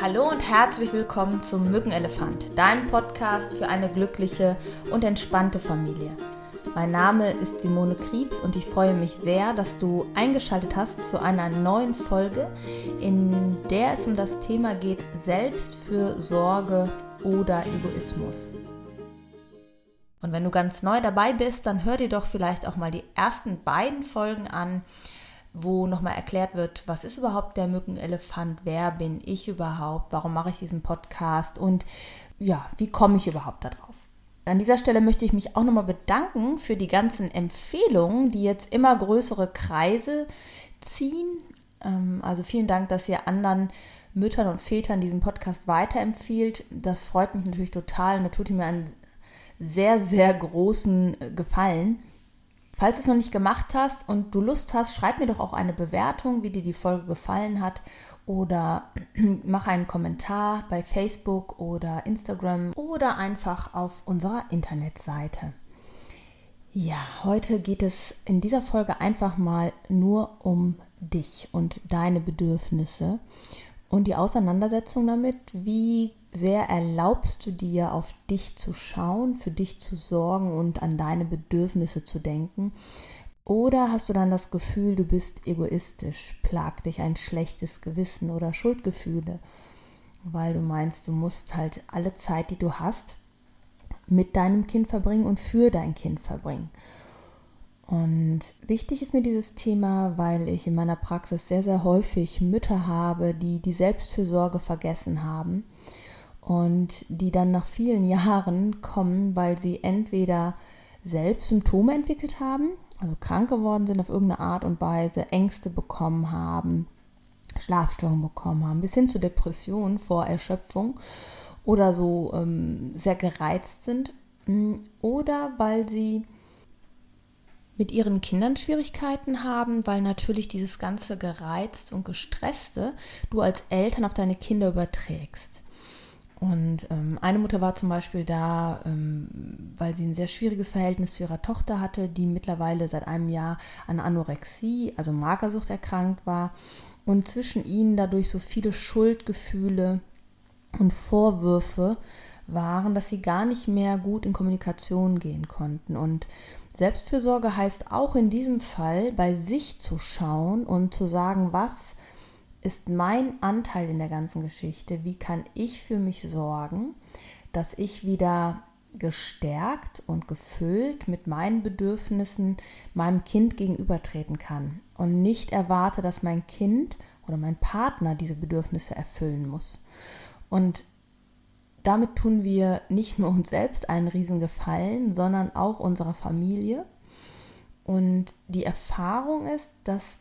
Hallo und herzlich willkommen zum Mückenelefant, deinem Podcast für eine glückliche und entspannte Familie. Mein Name ist Simone Kriebs und ich freue mich sehr, dass du eingeschaltet hast zu einer neuen Folge, in der es um das Thema geht Selbstfürsorge oder Egoismus. Und wenn du ganz neu dabei bist, dann hör dir doch vielleicht auch mal die ersten beiden Folgen an, wo nochmal erklärt wird, was ist überhaupt der Mückenelefant, wer bin ich überhaupt, warum mache ich diesen Podcast und ja, wie komme ich überhaupt darauf. An dieser Stelle möchte ich mich auch nochmal bedanken für die ganzen Empfehlungen, die jetzt immer größere Kreise ziehen. Ähm, also vielen Dank, dass ihr anderen Müttern und Vätern diesen Podcast weiterempfiehlt. Das freut mich natürlich total und da tut ihr mir einen sehr, sehr großen Gefallen. Falls du es noch nicht gemacht hast und du Lust hast, schreib mir doch auch eine Bewertung, wie dir die Folge gefallen hat oder mach einen Kommentar bei Facebook oder Instagram oder einfach auf unserer Internetseite. Ja, heute geht es in dieser Folge einfach mal nur um dich und deine Bedürfnisse und die Auseinandersetzung damit, wie sehr erlaubst du dir, auf dich zu schauen, für dich zu sorgen und an deine Bedürfnisse zu denken? Oder hast du dann das Gefühl, du bist egoistisch, plagt dich ein schlechtes Gewissen oder Schuldgefühle, weil du meinst, du musst halt alle Zeit, die du hast, mit deinem Kind verbringen und für dein Kind verbringen. Und wichtig ist mir dieses Thema, weil ich in meiner Praxis sehr, sehr häufig Mütter habe, die die Selbstfürsorge vergessen haben und die dann nach vielen Jahren kommen, weil sie entweder selbst Symptome entwickelt haben, also krank geworden sind auf irgendeine Art und Weise, Ängste bekommen haben, Schlafstörungen bekommen haben, bis hin zu Depressionen vor Erschöpfung oder so ähm, sehr gereizt sind mm, oder weil sie mit ihren Kindern Schwierigkeiten haben, weil natürlich dieses ganze gereizt und gestresste du als Eltern auf deine Kinder überträgst. Und ähm, eine Mutter war zum Beispiel da, ähm, weil sie ein sehr schwieriges Verhältnis zu ihrer Tochter hatte, die mittlerweile seit einem Jahr an Anorexie, also Magersucht erkrankt war. Und zwischen ihnen dadurch so viele Schuldgefühle und Vorwürfe waren, dass sie gar nicht mehr gut in Kommunikation gehen konnten. Und Selbstfürsorge heißt auch in diesem Fall bei sich zu schauen und zu sagen, was ist mein Anteil in der ganzen Geschichte? Wie kann ich für mich sorgen, dass ich wieder gestärkt und gefüllt mit meinen Bedürfnissen meinem Kind gegenübertreten kann und nicht erwarte, dass mein Kind oder mein Partner diese Bedürfnisse erfüllen muss. Und damit tun wir nicht nur uns selbst einen riesen Gefallen, sondern auch unserer Familie. Und die Erfahrung ist, dass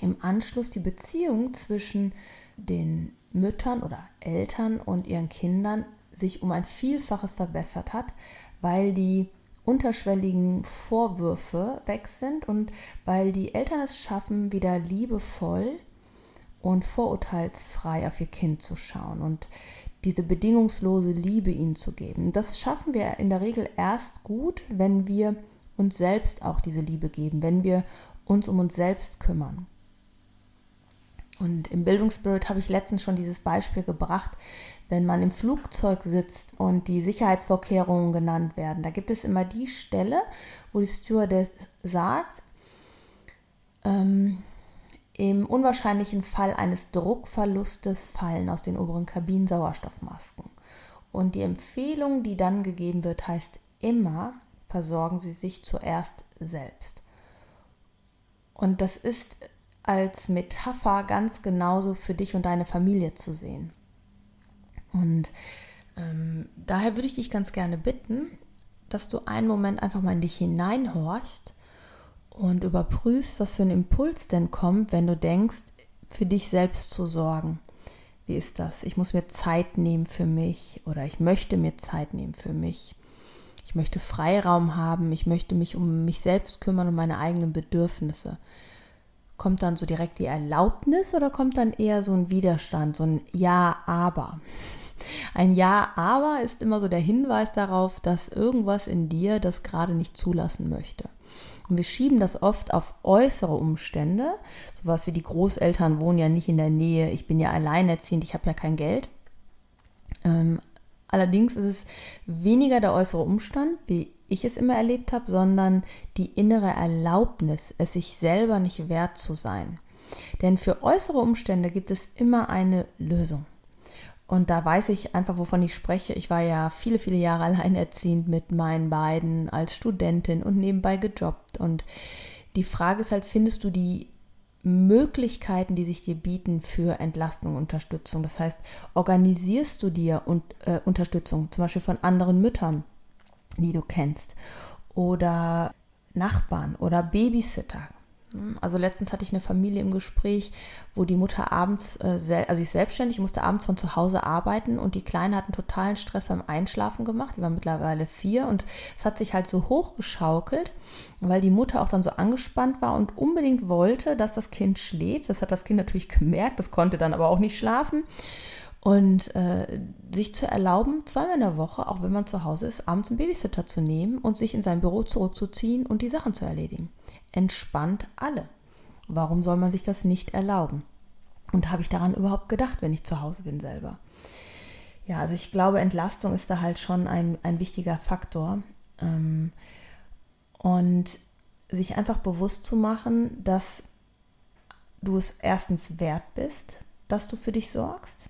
im Anschluss die Beziehung zwischen den Müttern oder Eltern und ihren Kindern sich um ein Vielfaches verbessert hat, weil die unterschwelligen Vorwürfe weg sind und weil die Eltern es schaffen, wieder liebevoll und vorurteilsfrei auf ihr Kind zu schauen und diese bedingungslose Liebe ihnen zu geben. Das schaffen wir in der Regel erst gut, wenn wir uns selbst auch diese Liebe geben, wenn wir uns um uns selbst kümmern. Und im Bildungsspirit habe ich letztens schon dieses Beispiel gebracht, wenn man im Flugzeug sitzt und die Sicherheitsvorkehrungen genannt werden. Da gibt es immer die Stelle, wo die Stewardess sagt, ähm, im unwahrscheinlichen Fall eines Druckverlustes fallen aus den oberen Kabinen Sauerstoffmasken. Und die Empfehlung, die dann gegeben wird, heißt immer, versorgen Sie sich zuerst selbst. Und das ist als Metapher ganz genauso für dich und deine Familie zu sehen. Und ähm, daher würde ich dich ganz gerne bitten, dass du einen Moment einfach mal in dich hineinhorchst und überprüfst, was für ein Impuls denn kommt, wenn du denkst, für dich selbst zu sorgen. Wie ist das? Ich muss mir Zeit nehmen für mich oder ich möchte mir Zeit nehmen für mich. Ich möchte Freiraum haben, ich möchte mich um mich selbst kümmern, um meine eigenen Bedürfnisse. Kommt dann so direkt die Erlaubnis oder kommt dann eher so ein Widerstand, so ein Ja, aber? Ein Ja, aber ist immer so der Hinweis darauf, dass irgendwas in dir das gerade nicht zulassen möchte. Und wir schieben das oft auf äußere Umstände, sowas wie die Großeltern wohnen ja nicht in der Nähe, ich bin ja alleinerziehend, ich habe ja kein Geld. Ähm, allerdings ist es weniger der äußere Umstand, wie ich es immer erlebt habe, sondern die innere Erlaubnis, es sich selber nicht wert zu sein. Denn für äußere Umstände gibt es immer eine Lösung. Und da weiß ich einfach, wovon ich spreche. Ich war ja viele, viele Jahre alleinerziehend mit meinen beiden als Studentin und nebenbei gejobbt. Und die Frage ist halt, findest du die Möglichkeiten, die sich dir bieten für Entlastung und Unterstützung? Das heißt, organisierst du dir und, äh, Unterstützung, zum Beispiel von anderen Müttern, die du kennst, oder Nachbarn oder Babysitter? Also letztens hatte ich eine Familie im Gespräch, wo die Mutter abends, äh, also ich selbstständig, musste abends von zu Hause arbeiten und die Kleine hat einen totalen Stress beim Einschlafen gemacht. Die war mittlerweile vier und es hat sich halt so hochgeschaukelt, weil die Mutter auch dann so angespannt war und unbedingt wollte, dass das Kind schläft. Das hat das Kind natürlich gemerkt, das konnte dann aber auch nicht schlafen. Und äh, sich zu erlauben, zweimal in der Woche, auch wenn man zu Hause ist, abends einen Babysitter zu nehmen und sich in sein Büro zurückzuziehen und die Sachen zu erledigen. Entspannt alle. Warum soll man sich das nicht erlauben? Und habe ich daran überhaupt gedacht, wenn ich zu Hause bin selber? Ja, also ich glaube, Entlastung ist da halt schon ein, ein wichtiger Faktor. Ähm, und sich einfach bewusst zu machen, dass du es erstens wert bist, dass du für dich sorgst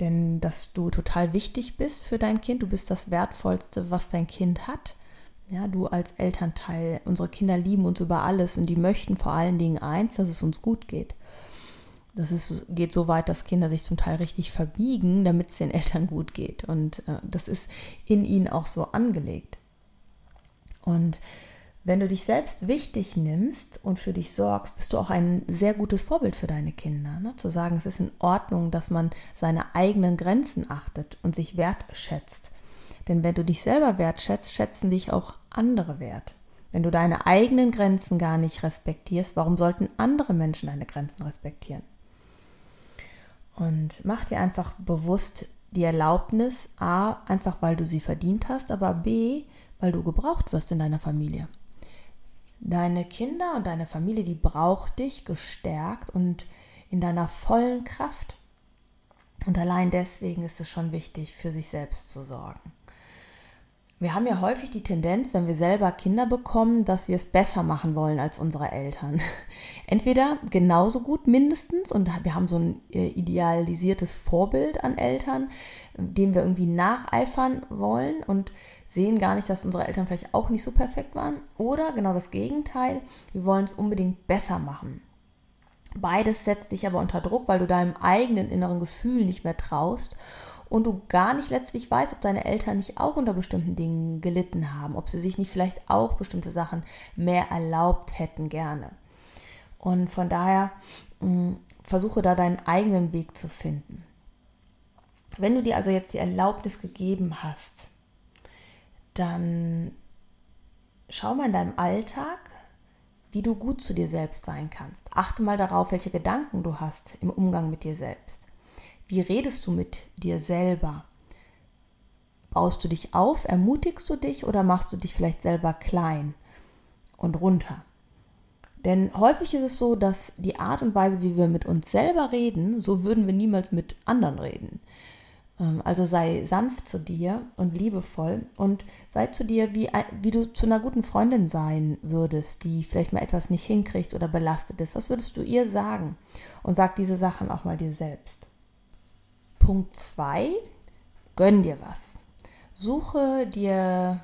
denn dass du total wichtig bist für dein Kind, du bist das Wertvollste, was dein Kind hat. Ja, du als Elternteil, unsere Kinder lieben uns über alles und die möchten vor allen Dingen eins, dass es uns gut geht. Das ist, geht so weit, dass Kinder sich zum Teil richtig verbiegen, damit es den Eltern gut geht. Und äh, das ist in ihnen auch so angelegt. Und wenn du dich selbst wichtig nimmst und für dich sorgst, bist du auch ein sehr gutes Vorbild für deine Kinder. Ne? Zu sagen, es ist in Ordnung, dass man seine eigenen Grenzen achtet und sich wertschätzt. Denn wenn du dich selber wertschätzt, schätzen dich auch andere wert. Wenn du deine eigenen Grenzen gar nicht respektierst, warum sollten andere Menschen deine Grenzen respektieren? Und mach dir einfach bewusst die Erlaubnis, a, einfach weil du sie verdient hast, aber b, weil du gebraucht wirst in deiner Familie. Deine Kinder und deine Familie, die braucht dich gestärkt und in deiner vollen Kraft. Und allein deswegen ist es schon wichtig, für sich selbst zu sorgen. Wir haben ja häufig die Tendenz, wenn wir selber Kinder bekommen, dass wir es besser machen wollen als unsere Eltern. Entweder genauso gut mindestens und wir haben so ein äh, idealisiertes Vorbild an Eltern, dem wir irgendwie nacheifern wollen und sehen gar nicht, dass unsere Eltern vielleicht auch nicht so perfekt waren. Oder genau das Gegenteil, wir wollen es unbedingt besser machen. Beides setzt dich aber unter Druck, weil du deinem eigenen inneren Gefühl nicht mehr traust und du gar nicht letztlich weißt, ob deine Eltern nicht auch unter bestimmten Dingen gelitten haben, ob sie sich nicht vielleicht auch bestimmte Sachen mehr erlaubt hätten gerne. Und von daher mh, mm, versuche da deinen eigenen Weg zu finden. Wenn du dir also jetzt die Erlaubnis gegeben hast, dann schau mal in deinem Alltag, wie du gut zu dir selbst sein kannst. Achte mal darauf, welche Gedanken du hast im Umgang mit dir selbst. Wie redest du mit dir selber? Baust du dich auf, ermutigst du dich oder machst du dich vielleicht selber klein und runter? Denn häufig ist es so, dass die Art und Weise, wie wir mit uns selber reden, so würden wir niemals mit anderen reden. Ähm, also sei sanft zu dir und liebevoll und sei zu dir, wie, wie du zu einer guten Freundin sein würdest, die vielleicht mal etwas nicht hinkriegt oder belastet ist. Was würdest du ihr sagen? Und sag diese Sachen auch mal dir selbst. Punkt 2, gönn dir was. Suche dir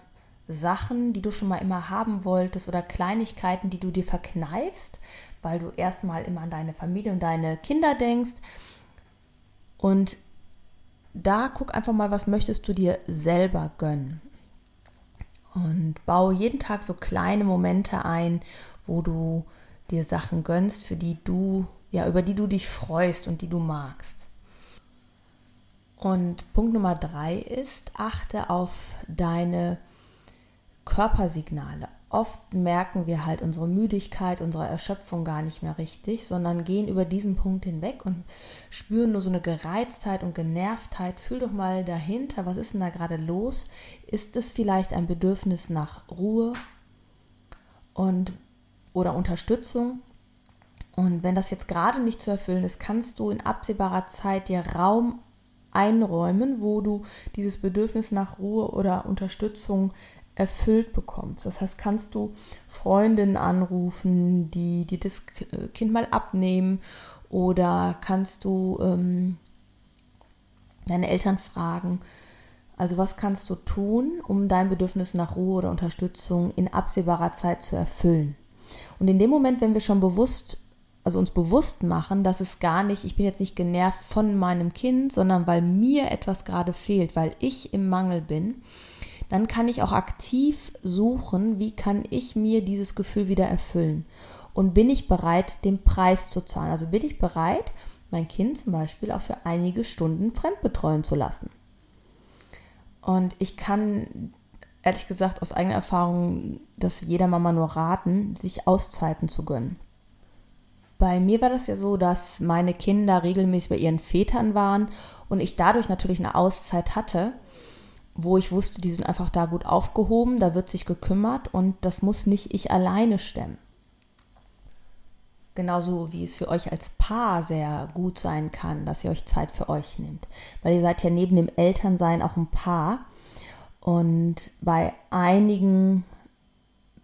Sachen, die du schon mal immer haben wolltest oder Kleinigkeiten, die du dir verkneifst, weil du erstmal immer an deine Familie und deine Kinder denkst. Und da guck einfach mal, was möchtest du dir selber gönnen. Und baue jeden Tag so kleine Momente ein, wo du dir Sachen gönnst, für die du, ja, über die du dich freust und die du magst. Und Punkt Nummer drei ist, achte auf deine Körpersignale. Oft merken wir halt unsere Müdigkeit, unsere Erschöpfung gar nicht mehr richtig, sondern gehen über diesen Punkt hinweg und spüren nur so eine Gereiztheit und Genervtheit. Fühl doch mal dahinter, was ist denn da gerade los? Ist es vielleicht ein Bedürfnis nach Ruhe? und oder Unterstützung. Und wenn das jetzt gerade nicht zu erfüllen ist, kannst du in absehbarer Zeit dir Raum einräumen, wo du dieses Bedürfnis nach Ruhe oder Unterstützung erfüllt bekommst. Das heißt, kannst du Freundinnen anrufen, die dir das Kind mal abnehmen oder kannst du ähm, deine Eltern fragen. Also was kannst du tun, um dein Bedürfnis nach Ruhe oder Unterstützung in absehbarer Zeit zu erfüllen? Und in dem Moment, wenn wir schon bewusst, also uns bewusst machen, dass es gar nicht, ich bin jetzt nicht genervt von meinem Kind, sondern weil mir etwas gerade fehlt, weil ich im Mangel bin, dann kann ich auch aktiv suchen, wie kann ich mir dieses Gefühl wieder erfüllen. Und bin ich bereit, den Preis zu zahlen? Also bin ich bereit, mein Kind zum Beispiel auch für einige Stunden fremdbetreuen zu lassen. Und ich kann ehrlich gesagt aus eigener Erfahrung das jeder Mama nur raten, sich Auszeiten zu gönnen. Bei mir war das ja so, dass meine Kinder regelmäßig bei ihren Vätern waren und ich dadurch natürlich eine Auszeit hatte, wo ich wusste, die sind einfach da gut aufgehoben, da wird sich gekümmert und das muss nicht ich alleine stemmen. Genauso wie es für euch als Paar sehr gut sein kann, dass ihr euch Zeit für euch nehmt. Weil ihr seid ja neben dem Elternsein auch ein Paar. Und bei einigen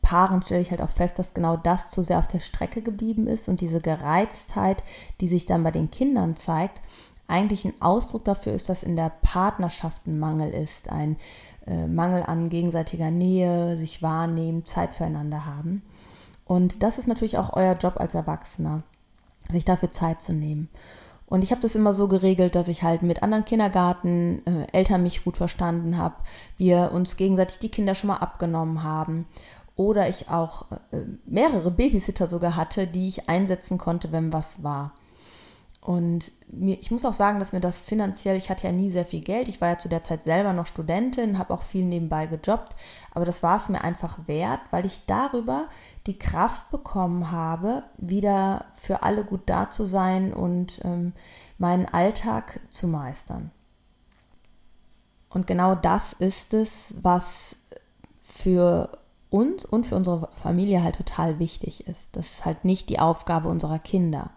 Paaren stelle ich halt auch fest, dass genau das zu sehr auf der Strecke geblieben ist und diese Gereiztheit, die sich dann bei den Kindern zeigt, eigentlich ein Ausdruck dafür ist, dass in der Partnerschaft ein Mangel ist, ein äh, Mangel an gegenseitiger Nähe, sich wahrnehmen, Zeit füreinander haben. Und das ist natürlich auch euer Job als Erwachsener, sich dafür Zeit zu nehmen. Und ich habe das immer so geregelt, dass ich halt mit anderen Kindergarten, äh, Eltern mich gut verstanden habe, wir uns gegenseitig die Kinder schon mal abgenommen haben. Oder ich auch äh, mehrere Babysitter sogar hatte, die ich einsetzen konnte, wenn was war. Und mir, ich muss auch sagen, dass mir das finanziell, ich hatte ja nie sehr viel Geld. Ich war ja zu der Zeit selber noch Studentin, habe auch viel nebenbei gejobbt. Aber das war es mir einfach wert, weil ich darüber die Kraft bekommen habe, wieder für alle gut da zu sein und ähm, meinen Alltag zu meistern. Und genau das ist es, was für uns und für unsere Familie halt total wichtig ist. Das ist halt nicht die Aufgabe unserer Kinder.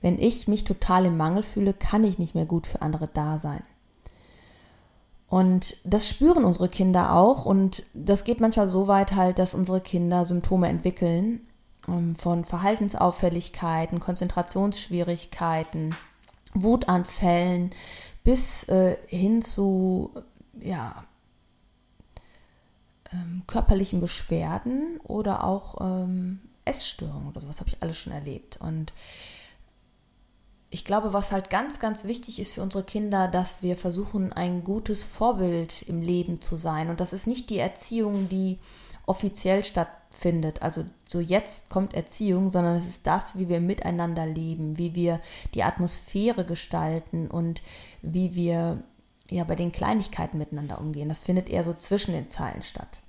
Wenn ich mich total im Mangel fühle, kann ich nicht mehr gut für andere da sein. Und das spüren unsere Kinder auch und das geht manchmal so weit halt, dass unsere Kinder Symptome entwickeln ähm, von Verhaltensauffälligkeiten, Konzentrationsschwierigkeiten, Wutanfällen bis äh, hin zu ja, ähm, körperlichen Beschwerden oder auch ähm, Essstörungen oder sowas habe ich alles schon erlebt. Und ich glaube, was halt ganz, ganz wichtig ist für unsere Kinder, dass wir versuchen, ein gutes Vorbild im Leben zu sein. Und das ist nicht die Erziehung, die offiziell stattfindet. Also so jetzt kommt Erziehung, sondern es ist das, wie wir miteinander leben, wie wir die Atmosphäre gestalten und wie wir ja bei den Kleinigkeiten miteinander umgehen. Das findet eher so zwischen den Zeilen statt.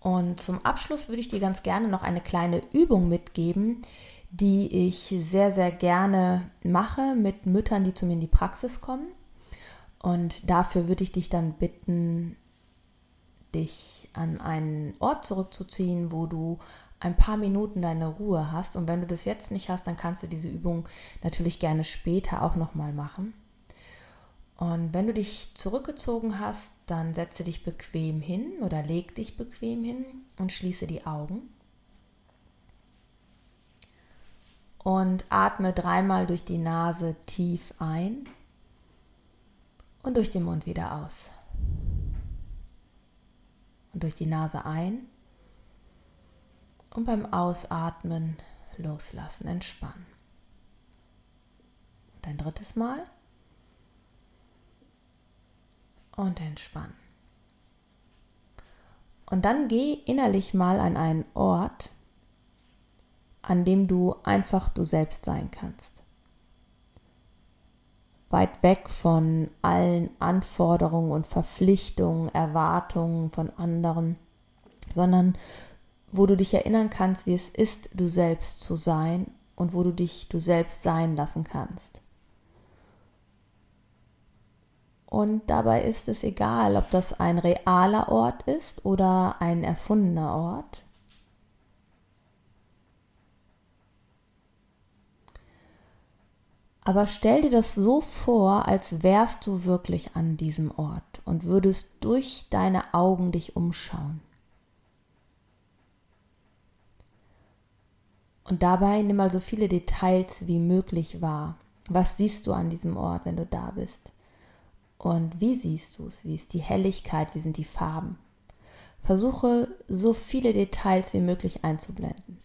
Und zum Abschluss würde ich dir ganz gerne noch eine kleine Übung mitgeben, die ich sehr, sehr gerne mache mit Müttern, die zu mir in die Praxis kommen. Und dafür würde ich dich dann bitten, dich an einen Ort zurückzuziehen, wo du ein paar Minuten deine Ruhe hast. Und wenn du das jetzt nicht hast, dann kannst du diese Übung natürlich gerne später auch nochmal machen. Und wenn du dich zurückgezogen hast, dann setze dich bequem hin oder leg dich bequem hin und schließe die Augen. und atme dreimal durch die Nase tief ein und durch den Mund wieder aus. Und durch die Nase ein und beim Ausatmen loslassen, entspannen. Und ein drittes Mal und entspannen. Und dann geh innerlich mal an einen Ort, an dem du einfach du selbst sein kannst. Weit weg von allen Anforderungen und Verpflichtungen, Erwartungen von anderen, sondern wo du dich erinnern kannst, wie es ist, du selbst zu sein und wo du dich du selbst sein lassen kannst. Und dabei ist es egal, ob das ein realer Ort ist oder ein erfundener Ort. Aber stell dir das so vor, als wärst du wirklich an diesem Ort und würdest durch deine Augen dich umschauen. Und dabei nimm mal so viele Details wie möglich wahr. Was siehst du an diesem Ort, wenn du da bist? Und wie siehst du es? Wie ist die Helligkeit? Wie sind die Farben? Versuche so viele Details wie möglich einzublenden.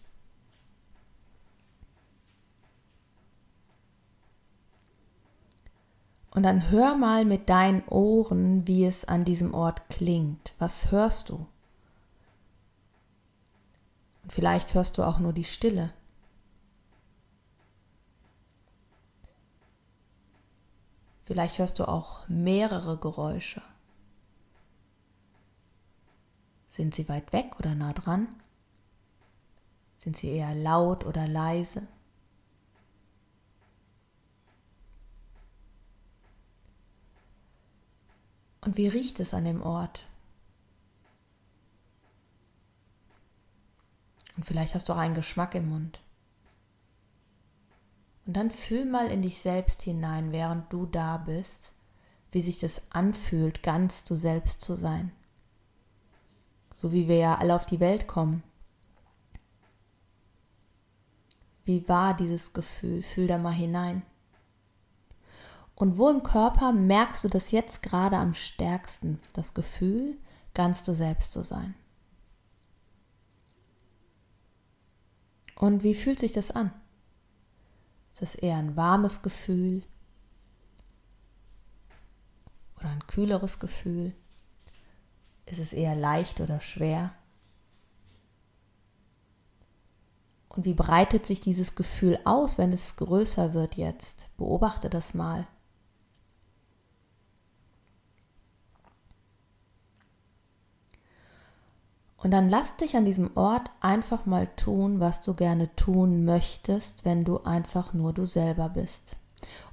Und dann hör mal mit deinen Ohren, wie es an diesem Ort klingt. Was hörst du? Vielleicht hörst du auch nur die Stille. Vielleicht hörst du auch mehrere Geräusche. Sind sie weit weg oder nah dran? Sind sie eher laut oder leise? Und wie riecht es an dem Ort? Und vielleicht hast du auch einen Geschmack im Mund. Und dann fühl mal in dich selbst hinein, während du da bist, wie sich das anfühlt, ganz du selbst zu sein. So wie wir ja alle auf die Welt kommen. Wie war dieses Gefühl? Fühl da mal hinein. Und wo im Körper merkst du das jetzt gerade am stärksten, das Gefühl, ganz du selbst zu sein? Und wie fühlt sich das an? Ist es eher ein warmes Gefühl oder ein kühleres Gefühl? Ist es eher leicht oder schwer? Und wie breitet sich dieses Gefühl aus, wenn es größer wird jetzt? Beobachte das mal. Und dann lass dich an diesem Ort einfach mal tun, was du gerne tun möchtest, wenn du einfach nur du selber bist.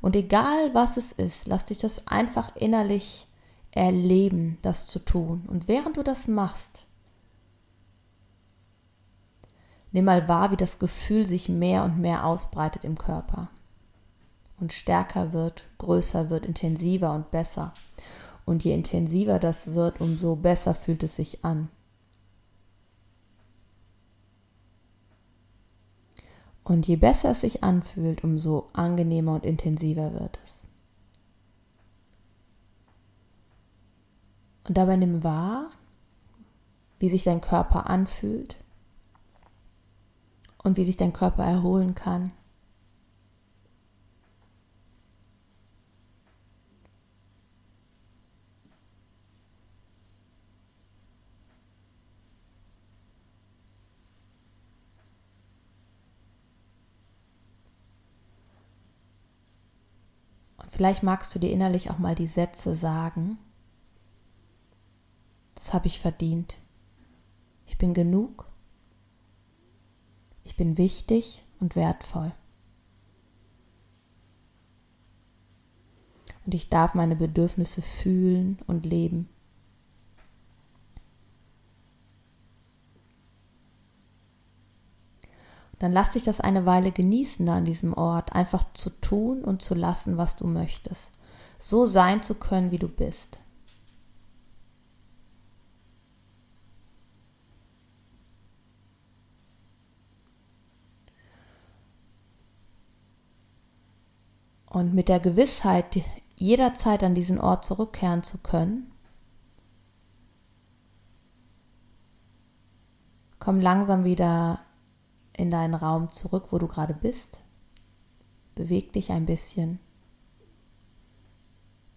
Und egal was es ist, lass dich das einfach innerlich erleben, das zu tun. Und während du das machst, nimm mal wahr, wie das Gefühl sich mehr und mehr ausbreitet im Körper und stärker wird, größer wird, intensiver und besser. Und je intensiver das wird, umso besser fühlt es sich an. Und je besser es sich anfühlt, umso angenehmer und intensiver wird es. Und dabei nimm wahr, wie sich dein Körper anfühlt und wie sich dein Körper erholen kann Vielleicht magst du dir innerlich auch mal die Sätze sagen. Das habe ich verdient. Ich bin genug. Ich bin wichtig und wertvoll. Und ich darf meine Bedürfnisse fühlen und leben. Dann lass dich das eine Weile genießen da an diesem Ort, einfach zu tun und zu lassen, was du möchtest. So sein zu können, wie du bist. Und mit der Gewissheit, jederzeit an diesen Ort zurückkehren zu können, komm langsam wieder in deinen Raum zurück, wo du gerade bist. Beweg dich ein bisschen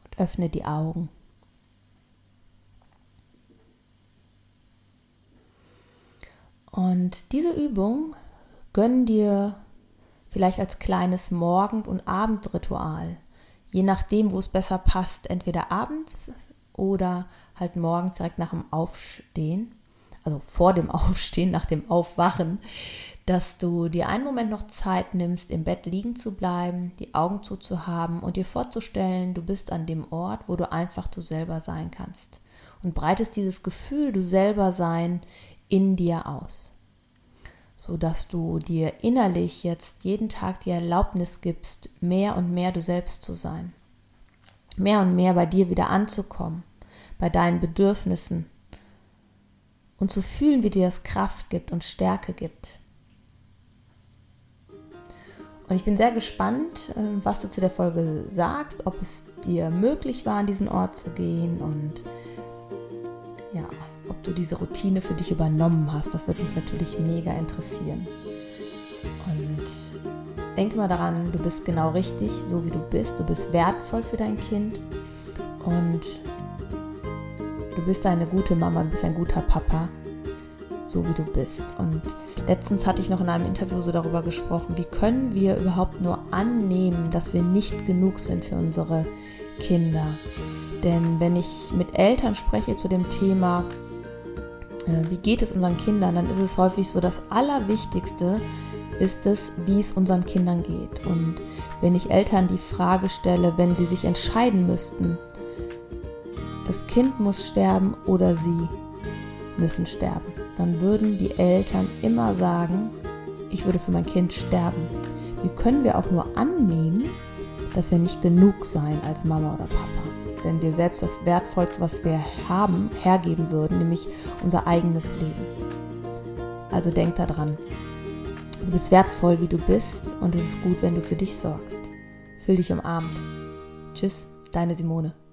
und öffne die Augen. Und diese Übung gönn dir vielleicht als kleines Morgen- und Abendritual, je nachdem, wo es besser passt, entweder abends oder halt morgens direkt nach dem Aufstehen, also vor dem Aufstehen, nach dem Aufwachen, dass du dir einen Moment noch Zeit nimmst, im Bett liegen zu bleiben, die Augen zuzuhaben und dir vorzustellen, du bist an dem Ort, wo du einfach du selber sein kannst. Und breitest dieses Gefühl, du selber sein, in dir aus. sodass du dir innerlich jetzt jeden Tag die Erlaubnis gibst, mehr und mehr du selbst zu sein. Mehr und mehr bei dir wieder anzukommen, bei deinen Bedürfnissen und zu fühlen, wie dir das Kraft gibt und Stärke gibt. Und ich bin sehr gespannt, äh, was du zu der Folge sagst, ob es dir möglich war, an diesen Ort zu gehen und ja, ob du diese Routine für dich übernommen hast. Das würde mich natürlich mega interessieren. Und denke mal daran, du bist genau richtig, so wie du bist. Du bist wertvoll für dein Kind und du bist eine gute Mama, du bist ein guter Papa, so wie du bist. Und letztens hatte ich noch in einem Interview so darüber gesprochen, wie können wir überhaupt nur annehmen, dass wir nicht genug sind für unsere Kinder. Denn wenn ich mit Eltern spreche zu dem Thema, äh, wie geht es unseren Kindern, dann ist es häufig so, das Allerwichtigste ist es, wie es unseren Kindern geht. Und wenn ich Eltern die Frage stelle, wenn sie sich entscheiden müssten, das Kind muss sterben oder sie müssen sterben, dann würden die Eltern immer sagen, ich würde für mein Kind sterben. Wie können wir auch nur annehmen, dass wir nicht genug sein als Mama oder Papa? wenn wir selbst das Wertvollste, was wir haben, hergeben würden, nämlich unser eigenes Leben. Also denk daran. Du bist wertvoll, wie du bist und es ist gut, wenn du für dich sorgst. Fühl dich umarmt. Tschüss, deine Simone.